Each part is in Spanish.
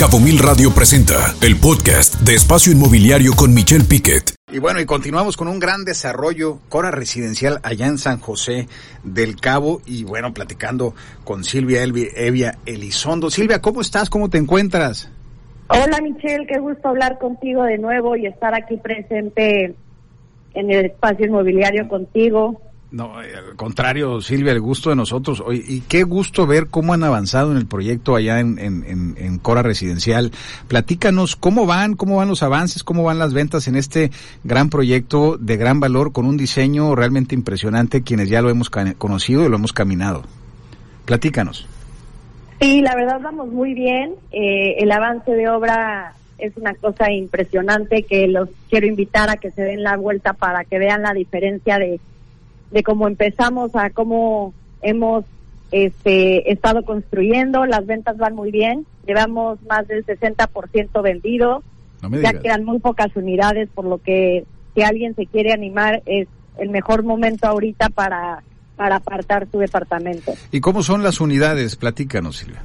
Cabo Mil Radio presenta el podcast de Espacio Inmobiliario con Michelle Piquet. Y bueno, y continuamos con un gran desarrollo, Cora Residencial allá en San José del Cabo y bueno, platicando con Silvia Elvi, Evia Elizondo. Silvia, ¿cómo estás? ¿Cómo te encuentras? Hola Michelle, qué gusto hablar contigo de nuevo y estar aquí presente en el espacio inmobiliario contigo. No, eh, al contrario, Silvia, el gusto de nosotros. y qué gusto ver cómo han avanzado en el proyecto allá en, en, en, Cora Residencial. Platícanos cómo van, cómo van los avances, cómo van las ventas en este gran proyecto de gran valor con un diseño realmente impresionante, quienes ya lo hemos conocido y lo hemos caminado. Platícanos. Sí, la verdad vamos muy bien. Eh, el avance de obra es una cosa impresionante que los quiero invitar a que se den la vuelta para que vean la diferencia de de cómo empezamos a cómo hemos este, estado construyendo. Las ventas van muy bien. Llevamos más del 60% vendido. ya quedan muy pocas unidades, por lo que si alguien se quiere animar es el mejor momento ahorita para, para apartar su departamento. ¿Y cómo son las unidades? Platícanos, Silvia.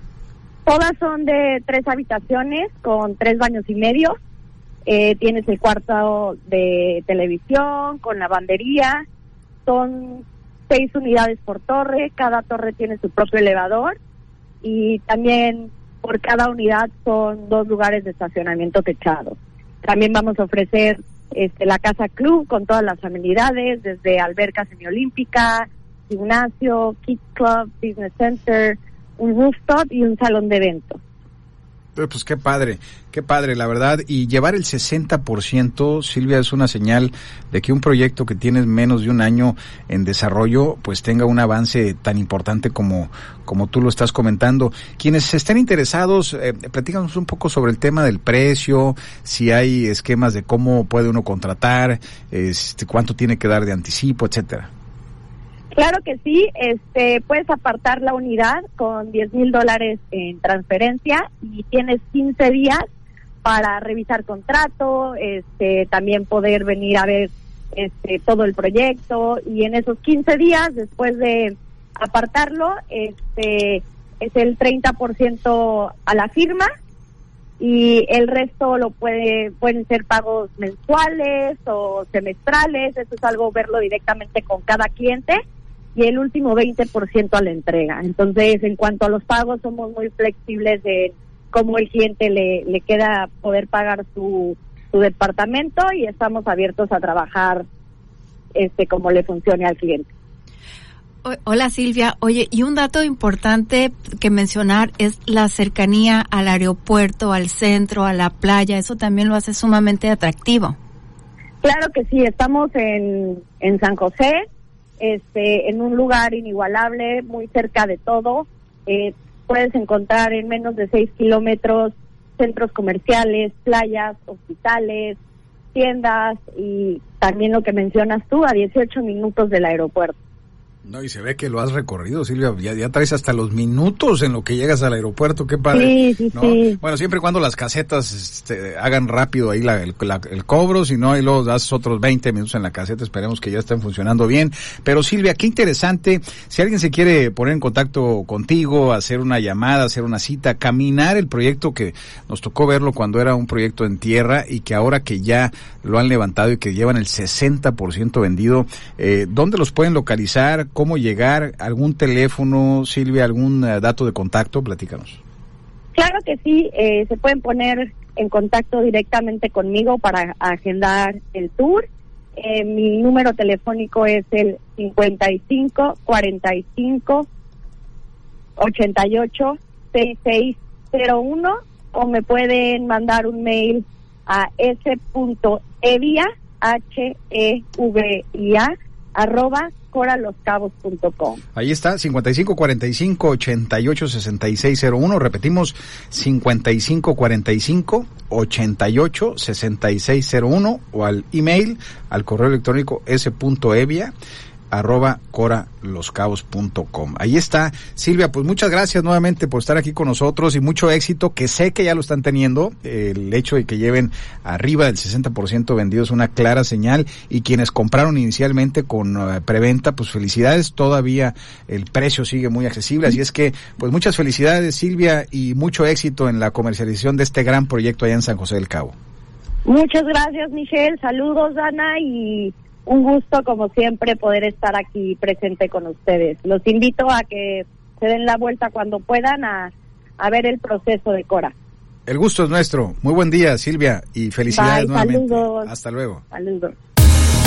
Todas son de tres habitaciones con tres baños y medio. Eh, tienes el cuarto de televisión con lavandería, son seis unidades por torre, cada torre tiene su propio elevador y también por cada unidad son dos lugares de estacionamiento techados. También vamos a ofrecer este, la casa club con todas las amenidades, desde alberca semiolímpica, gimnasio, kids club, business center, un rooftop y un salón de eventos. Eh, pues qué padre, qué padre, la verdad. Y llevar el 60%, Silvia, es una señal de que un proyecto que tienes menos de un año en desarrollo, pues tenga un avance tan importante como, como tú lo estás comentando. Quienes estén interesados, eh, platícanos un poco sobre el tema del precio, si hay esquemas de cómo puede uno contratar, este, cuánto tiene que dar de anticipo, etcétera. Claro que sí, este, puedes apartar la unidad con 10 mil dólares en transferencia y tienes 15 días para revisar contrato, este, también poder venir a ver este, todo el proyecto y en esos 15 días, después de apartarlo, este, es el 30% a la firma y el resto lo puede pueden ser pagos mensuales o semestrales, eso es algo verlo directamente con cada cliente y el último 20% a la entrega. Entonces, en cuanto a los pagos, somos muy flexibles de cómo el cliente le, le queda poder pagar su, su departamento y estamos abiertos a trabajar este como le funcione al cliente. Hola Silvia, oye, y un dato importante que mencionar es la cercanía al aeropuerto, al centro, a la playa, eso también lo hace sumamente atractivo. Claro que sí, estamos en, en San José, este, en un lugar inigualable, muy cerca de todo. Eh, puedes encontrar en menos de 6 kilómetros centros comerciales, playas, hospitales, tiendas y también lo que mencionas tú, a 18 minutos del aeropuerto. No, y se ve que lo has recorrido, Silvia. Ya, traes hasta los minutos en lo que llegas al aeropuerto. Qué padre. Sí, sí, Bueno, siempre y cuando las casetas este, hagan rápido ahí el, cobro, si no, ahí luego das otros 20 minutos en la caseta. Esperemos que ya estén funcionando bien. Pero Silvia, qué interesante. Si alguien se quiere poner en contacto contigo, hacer una llamada, hacer una cita, caminar el proyecto que nos tocó verlo cuando era un proyecto en tierra y que ahora que ya lo han levantado y que llevan el 60% vendido, eh, ¿dónde los pueden localizar? Cómo llegar, algún teléfono, Silvia, algún eh, dato de contacto, platícanos. Claro que sí, eh, se pueden poner en contacto directamente conmigo para agendar el tour. Eh, mi número telefónico es el 55 45 88 6601 o me pueden mandar un mail a s.evia h e v i a arroba coraloscabos.com. Ahí está, 5545 88 6601. Repetimos, 5545 88 6601 o al email, al correo electrónico s.evia arroba coraloscabos.com. Ahí está. Silvia, pues muchas gracias nuevamente por estar aquí con nosotros y mucho éxito, que sé que ya lo están teniendo. El hecho de que lleven arriba del 60% vendidos una clara señal y quienes compraron inicialmente con eh, preventa, pues felicidades. Todavía el precio sigue muy accesible. Así es que, pues muchas felicidades Silvia y mucho éxito en la comercialización de este gran proyecto allá en San José del Cabo. Muchas gracias, Michelle. Saludos, Ana, y un gusto, como siempre, poder estar aquí presente con ustedes. Los invito a que se den la vuelta cuando puedan a, a ver el proceso de Cora. El gusto es nuestro. Muy buen día, Silvia, y felicidades nuevamente. Saludos. Hasta luego. Saludos.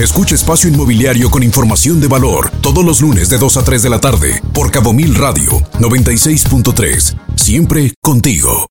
Escucha Espacio Inmobiliario con información de valor todos los lunes de 2 a 3 de la tarde por Cabo Mil Radio 96.3. Siempre contigo.